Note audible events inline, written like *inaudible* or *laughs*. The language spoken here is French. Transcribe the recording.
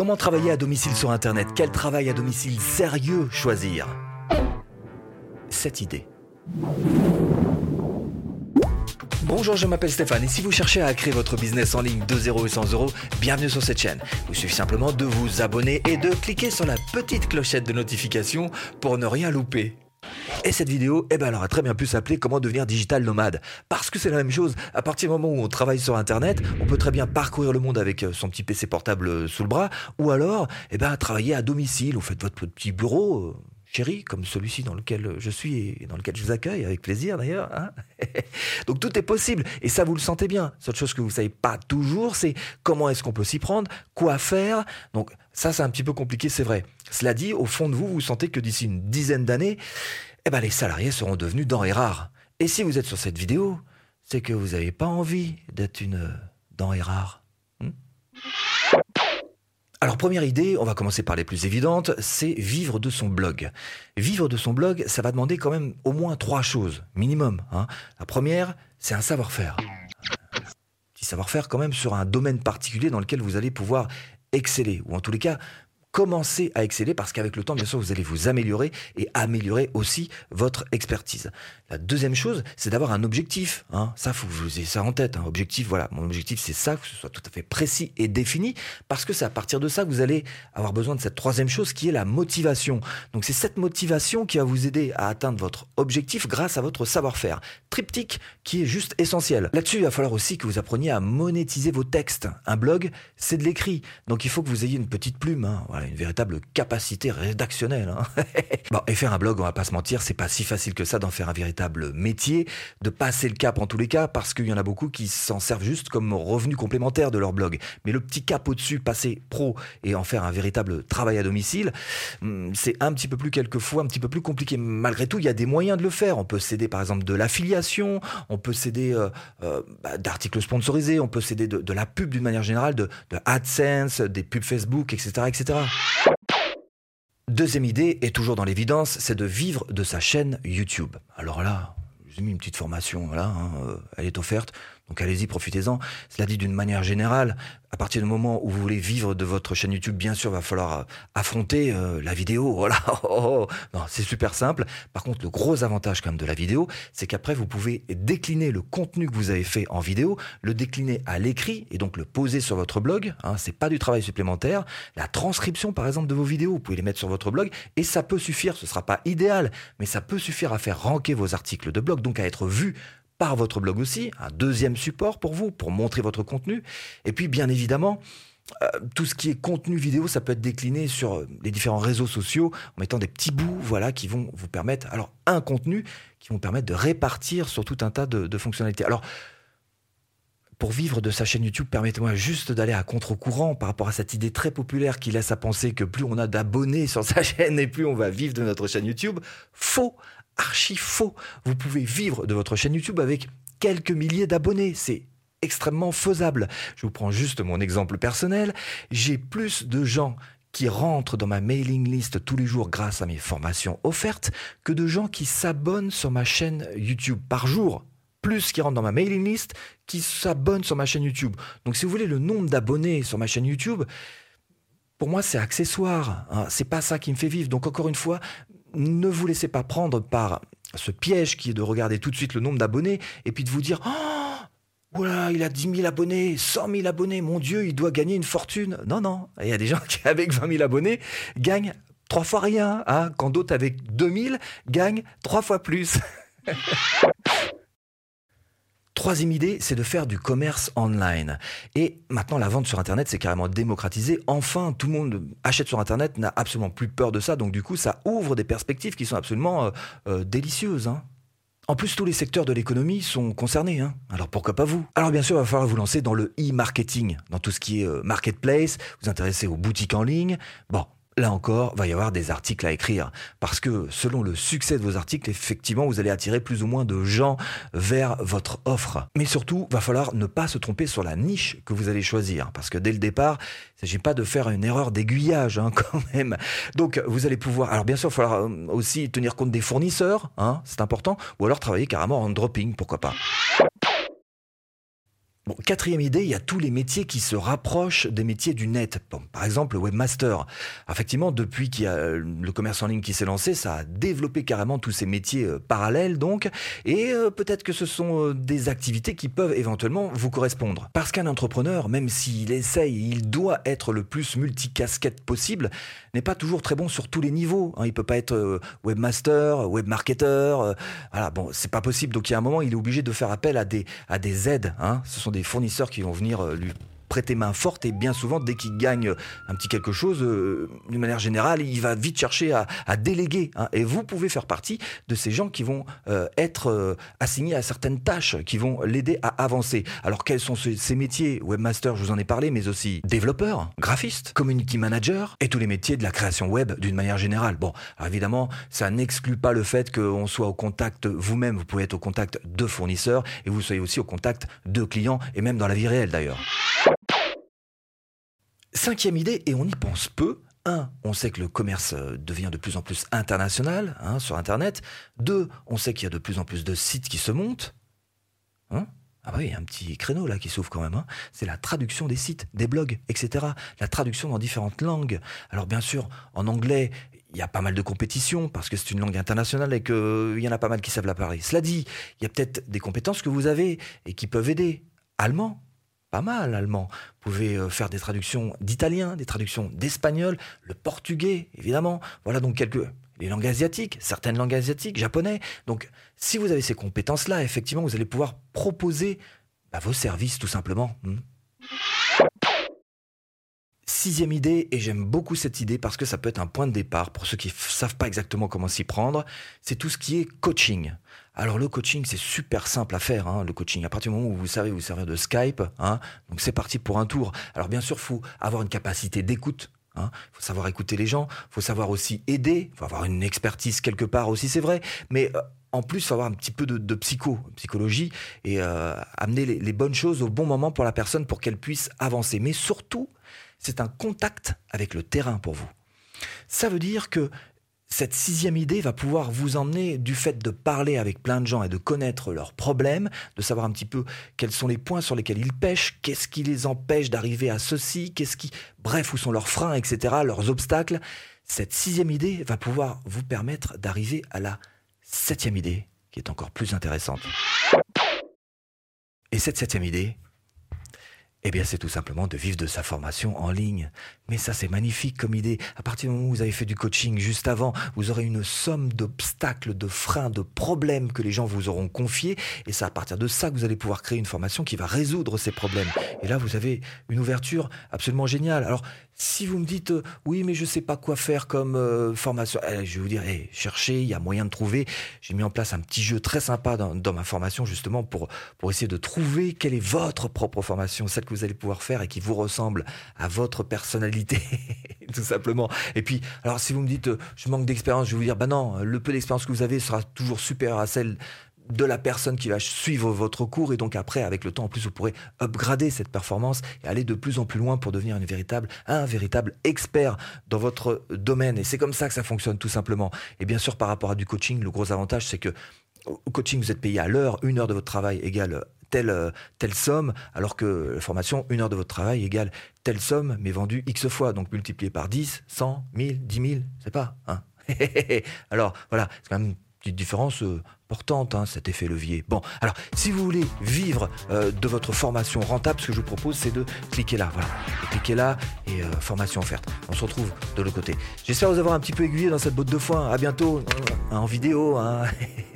Comment travailler à domicile sur Internet? Quel travail à domicile sérieux choisir? Cette idée. Bonjour, je m'appelle Stéphane et si vous cherchez à créer votre business en ligne de 0 et 100 euros, bienvenue sur cette chaîne. Il suffit simplement de vous abonner et de cliquer sur la petite clochette de notification pour ne rien louper. Et cette vidéo, eh ben, elle aurait très bien pu s'appeler Comment devenir digital nomade. Parce que c'est la même chose. À partir du moment où on travaille sur Internet, on peut très bien parcourir le monde avec euh, son petit PC portable euh, sous le bras, ou alors, eh ben, travailler à domicile. Vous faites votre petit bureau. Euh, chéri, comme celui-ci dans lequel je suis et dans lequel je vous accueille, avec plaisir d'ailleurs. Hein. *laughs* Donc tout est possible, et ça vous le sentez bien. Seule chose que vous ne savez pas toujours, c'est comment est-ce qu'on peut s'y prendre, quoi faire. Donc ça, c'est un petit peu compliqué, c'est vrai. Cela dit, au fond de vous, vous sentez que d'ici une dizaine d'années, eh ben, les salariés seront devenus denrées rares. Et si vous êtes sur cette vidéo, c'est que vous n'avez pas envie d'être une euh, denrée rare. Hmm alors première idée, on va commencer par les plus évidentes, c'est vivre de son blog. Vivre de son blog, ça va demander quand même au moins trois choses, minimum. Hein. La première, c'est un savoir-faire. Petit savoir-faire quand même sur un domaine particulier dans lequel vous allez pouvoir exceller, ou en tous les cas commencez à exceller parce qu'avec le temps, bien sûr, vous allez vous améliorer et améliorer aussi votre expertise. La deuxième chose, c'est d'avoir un objectif. Hein. Ça, faut que vous ayez ça en tête. Un objectif, voilà, mon objectif, c'est ça, que ce soit tout à fait précis et défini, parce que c'est à partir de ça que vous allez avoir besoin de cette troisième chose qui est la motivation. Donc c'est cette motivation qui va vous aider à atteindre votre objectif grâce à votre savoir-faire. Triptyque qui est juste essentiel. Là-dessus, il va falloir aussi que vous appreniez à monétiser vos textes. Un blog, c'est de l'écrit. Donc il faut que vous ayez une petite plume. Hein une véritable capacité rédactionnelle. Hein. *laughs* bon, et faire un blog, on va pas se mentir, c'est pas si facile que ça d'en faire un véritable métier, de passer le cap en tous les cas, parce qu'il y en a beaucoup qui s'en servent juste comme revenu complémentaire de leur blog. Mais le petit cap au-dessus, passer pro et en faire un véritable travail à domicile, hmm, c'est un petit peu plus quelquefois, un petit peu plus compliqué. Malgré tout, il y a des moyens de le faire. On peut céder par exemple de l'affiliation, on peut céder euh, euh, bah, d'articles sponsorisés, on peut céder de, la pub d'une manière générale, de, de AdSense, des pubs Facebook, etc., etc. Deuxième idée, et toujours dans l'évidence, c'est de vivre de sa chaîne YouTube. Alors là, j'ai mis une petite formation, voilà, hein, euh, elle est offerte. Donc allez-y, profitez-en. Cela dit d'une manière générale, à partir du moment où vous voulez vivre de votre chaîne YouTube, bien sûr, va falloir euh, affronter euh, la vidéo. *laughs* Voilà. Oh, oh, oh. C'est super simple. Par contre, le gros avantage quand même de la vidéo, c'est qu'après vous pouvez décliner le contenu que vous avez fait en vidéo, le décliner à l'écrit et donc le poser sur votre blog. Hein, c'est pas du travail supplémentaire. La transcription, par exemple, de vos vidéos, vous pouvez les mettre sur votre blog et ça peut suffire. Ce sera pas idéal, mais ça peut suffire à faire ranker vos articles de blog, donc à être vu par votre blog aussi, un deuxième support pour vous, pour montrer votre contenu. Et puis, bien évidemment, euh, tout ce qui est contenu vidéo, ça peut être décliné sur euh, les différents réseaux sociaux en mettant des petits bouts, voilà, qui vont vous permettre, alors un contenu qui vont permettre de répartir sur tout un tas de, fonctionnalités. Alors, pour vivre de sa chaîne YouTube, permettez-moi juste d'aller à contre-courant par rapport à cette idée très populaire qui laisse à penser que plus on a d'abonnés sur sa *laughs* chaîne et plus on va vivre de notre chaîne YouTube. Faux archi faux. Vous pouvez vivre de votre chaîne YouTube avec quelques milliers d'abonnés. C'est extrêmement faisable. Je vous prends juste mon exemple personnel. J'ai plus de gens qui rentrent dans ma mailing list tous les jours grâce à mes formations offertes que de gens qui s'abonnent sur ma chaîne YouTube par jour. Plus qui rentrent dans ma mailing list qui s'abonnent sur ma chaîne YouTube. Donc si vous voulez le nombre d'abonnés sur ma chaîne YouTube, pour moi c'est accessoire. Hein. C'est pas ça qui me fait vivre. Donc encore une fois, ne vous laissez pas prendre par ce piège qui est de regarder tout de suite le nombre d'abonnés et puis de vous dire Oh, voilà, il a 10 000 abonnés, 100 000 abonnés, mon Dieu, il doit gagner une fortune. Non, non, il y a des gens qui, avec 20 000 abonnés, gagnent trois fois rien, hein, quand d'autres avec 2000 gagnent trois fois plus. *laughs* Troisième idée, c'est de faire du commerce online. Et maintenant, la vente sur Internet, c'est carrément démocratisé. Enfin, tout le monde achète sur Internet, n'a absolument plus peur de ça. Donc du coup, ça ouvre des perspectives qui sont absolument euh, euh, délicieuses. Hein. En plus, tous les secteurs de l'économie sont concernés. Hein. Alors pourquoi pas vous? Alors bien sûr, il va falloir vous lancer dans le e-marketing, dans tout ce qui est euh, marketplace, vous intéresser aux boutiques en ligne. Bon, là encore, va y avoir des articles à écrire. Parce que selon le succès de vos articles, effectivement, vous allez attirer plus ou moins de gens vers votre offre. Mais surtout, va falloir ne pas se tromper sur la niche que vous allez choisir. Parce que dès le départ, il ne s'agit pas de faire une erreur d'aiguillage, hein, *laughs* quand même. Donc, vous allez pouvoir... Alors, bien sûr, il va falloir euh, aussi tenir compte des fournisseurs, hein, c'est important. Ou alors travailler carrément en dropping, pourquoi pas. Quatrième idée, il y a tous les métiers qui se rapprochent des métiers du net. Par exemple, le webmaster. Effectivement, depuis qu'il y a le commerce en ligne qui s'est lancé, ça a développé carrément tous ces métiers euh, parallèles, donc. Et euh, peut-être que ce sont euh, des activités qui peuvent éventuellement vous correspondre. Parce qu'un entrepreneur, même s'il essaye, il doit être le plus multicasquette possible, n'est pas toujours très bon sur tous les niveaux. Hein. Il peut pas être webmaster, webmarketer. voilà, bon, c'est pas possible. Donc il y a un moment, il est obligé de faire appel à des, à des aides. Hein. Ce sont des fournisseurs qui vont venir euh, lui prêter main forte et bien souvent, dès qu'il gagne un petit quelque chose, euh, d'une manière générale, il va vite chercher à, déléguer. Hein. Et vous pouvez faire partie de ces gens qui vont euh, être euh, assignés à certaines tâches, qui vont l'aider à avancer. Alors quels sont ces, métiers? Webmaster, je vous en ai parlé, mais aussi développeur, graphiste, community manager et tous les métiers de la création web d'une manière générale. Bon, évidemment, ça n'exclut pas le fait qu'on soit au contact vous-même, vous pouvez être au contact de fournisseurs et vous soyez aussi au contact de clients et même dans la vie réelle d'ailleurs. Cinquième idée, et on y pense peu, un, on sait que le commerce euh, devient de plus en plus international hein, sur Internet. Deux, on sait qu'il y a de plus en plus de sites qui se montent. Hein? Ah oui, il y a un petit créneau là qui s'ouvre quand même. Hein. C'est la traduction des sites, des blogs, etc. La traduction dans différentes langues. Alors bien sûr, en anglais, il y a pas mal de compétition parce que c'est une langue internationale et qu'il y en a pas mal qui savent la parler. Cela dit, il y a peut-être des compétences que vous avez et qui peuvent aider. Allemand, pas mal allemand. Vous pouvez euh, faire des traductions d'italien, des traductions d'espagnol, le portugais, évidemment. Voilà donc quelques les langues asiatiques, certaines langues asiatiques, japonais. Donc, si vous avez ces compétences-là, effectivement, vous allez pouvoir proposer bah, vos services, tout simplement. Hmm. Sixième idée, et j'aime beaucoup cette idée parce que ça peut être un point de départ pour ceux qui ne savent pas exactement comment s'y prendre, c'est tout ce qui est coaching. Alors le coaching, c'est super simple à faire, hein, le coaching. À partir du moment où vous savez vous servir de Skype, hein, donc c'est parti pour un tour. Alors bien sûr, faut avoir une capacité d'écoute. Il hein. faut savoir écouter les gens, faut savoir aussi aider, faut avoir une expertise quelque part aussi, c'est vrai. Mais euh, en plus, faut avoir un petit peu de, psycho, psychologie, et euh, amener les bonnes choses au bon moment pour la personne pour qu'elle puisse avancer. Mais surtout, c'est un contact avec le terrain pour vous. Ça veut dire que cette sixième idée va pouvoir vous emmener du fait de parler avec plein de gens et de connaître leurs problèmes, de savoir un petit peu quels sont les points sur lesquels ils pêchent, qu'est-ce qui les empêche d'arriver à ceci, qu'est-ce qui, bref, où sont leurs freins, etc., leurs obstacles. Cette sixième idée va pouvoir vous permettre d'arriver à la septième idée, qui est encore plus intéressante. Et cette septième idée, eh bien, c'est tout simplement de vivre de sa formation en ligne. Mais ça, c'est magnifique comme idée. À partir du moment où vous avez fait du coaching juste avant, vous aurez une somme d'obstacles, de freins, de problèmes que les gens vous auront confiés. Et c'est à partir de ça que vous allez pouvoir créer une formation qui va résoudre ces problèmes. Et là, vous avez une ouverture absolument géniale. Alors, si vous me dites euh, oui, mais je sais pas quoi faire comme euh, formation, eh, je vais vous dire, hey, cherchez, il y a moyen de trouver. J'ai mis en place un petit jeu très sympa dans, dans, ma formation justement pour pour essayer de trouver quelle est votre propre formation, celle que vous allez pouvoir faire et qui vous ressemble à votre personnalité, *laughs* tout simplement. Et puis, alors si vous me dites, euh, je manque d'expérience, je vais vous dire, bah non, le peu d'expérience que vous avez sera toujours supérieur à celle de la personne qui va suivre votre cours. Et donc après avec le temps en plus vous pourrez upgrader cette performance et aller de plus en plus loin pour devenir une véritable un véritable expert dans votre domaine. Et c'est comme ça que ça fonctionne tout simplement. Et bien sûr par rapport à du coaching le gros avantage c'est que au coaching vous êtes payé à l'heure. Une heure de votre travail égale telle, telle somme, alors que la formation, une heure de votre travail égale telle somme, mais vendue X fois, donc multiplié par 10, 100, 1000, 10 000, c'est pas. Hein *laughs* alors voilà, c'est quand même petite différence euh, importante, hein, cet effet levier. Bon, alors, si vous voulez vivre euh, de votre formation rentable, ce que je vous propose, c'est de cliquer là, voilà. Cliquez là et euh, formation offerte. On se retrouve de l'autre côté. J'espère vous avoir un petit peu aiguillé dans cette botte de foin. À bientôt, en vidéo. Hein. *laughs*